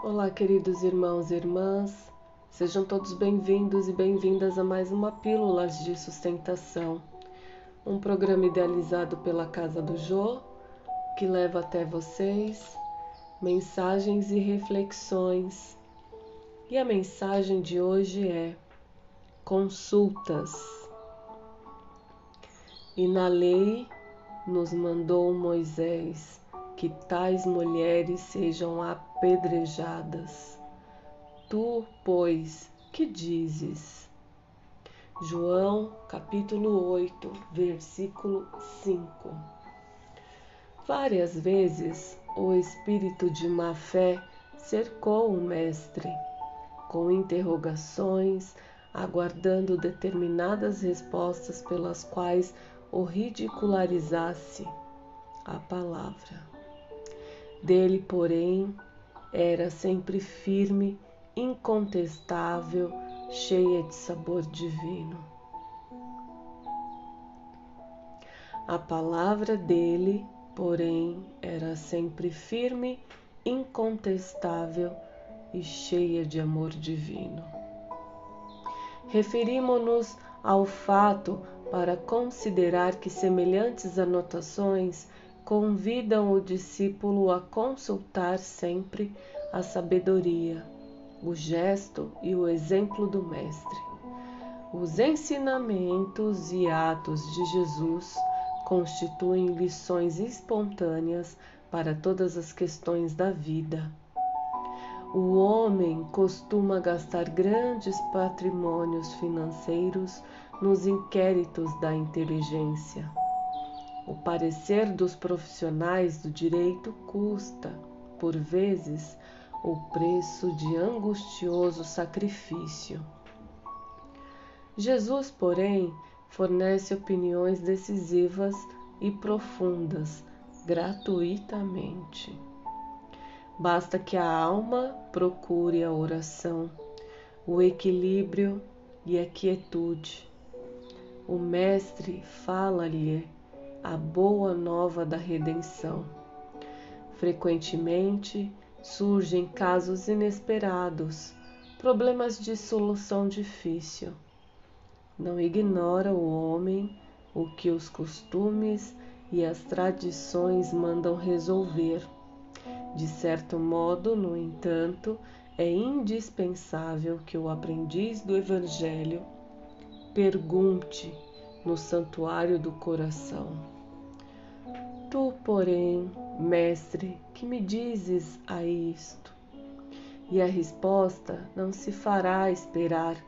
Olá, queridos irmãos e irmãs, sejam todos bem-vindos e bem-vindas a mais uma Pílulas de Sustentação, um programa idealizado pela Casa do Jô que leva até vocês mensagens e reflexões. E a mensagem de hoje é: consultas. E na lei nos mandou Moisés que tais mulheres sejam apedrejadas. Tu, pois, que dizes? João capítulo 8, versículo 5. Várias vezes o espírito de má fé cercou o mestre, com interrogações, aguardando determinadas respostas pelas quais o ridicularizasse a palavra. Dele, porém, era sempre firme, incontestável, cheia de sabor divino. A palavra dele, porém, era sempre firme, incontestável e cheia de amor divino. Referimos-nos ao fato para considerar que semelhantes anotações convidam o discípulo a consultar sempre a sabedoria, o gesto e o exemplo do Mestre. Os ensinamentos e atos de Jesus constituem lições espontâneas para todas as questões da vida. O homem costuma gastar grandes patrimônios financeiros nos inquéritos da inteligência. O parecer dos profissionais do direito custa, por vezes, o preço de angustioso sacrifício. Jesus, porém, fornece opiniões decisivas e profundas gratuitamente. Basta que a alma procure a oração, o equilíbrio e a quietude o Mestre fala-lhe a boa nova da redenção. Frequentemente surgem casos inesperados, problemas de solução difícil. Não ignora o homem o que os costumes e as tradições mandam resolver. De certo modo, no entanto, é indispensável que o aprendiz do Evangelho pergunte no santuário do coração. Tu, porém, mestre, que me dizes a isto? E a resposta não se fará esperar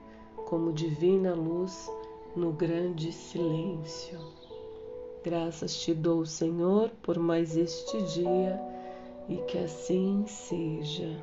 como divina luz no grande silêncio. Graças te dou, Senhor, por mais este dia e que assim seja.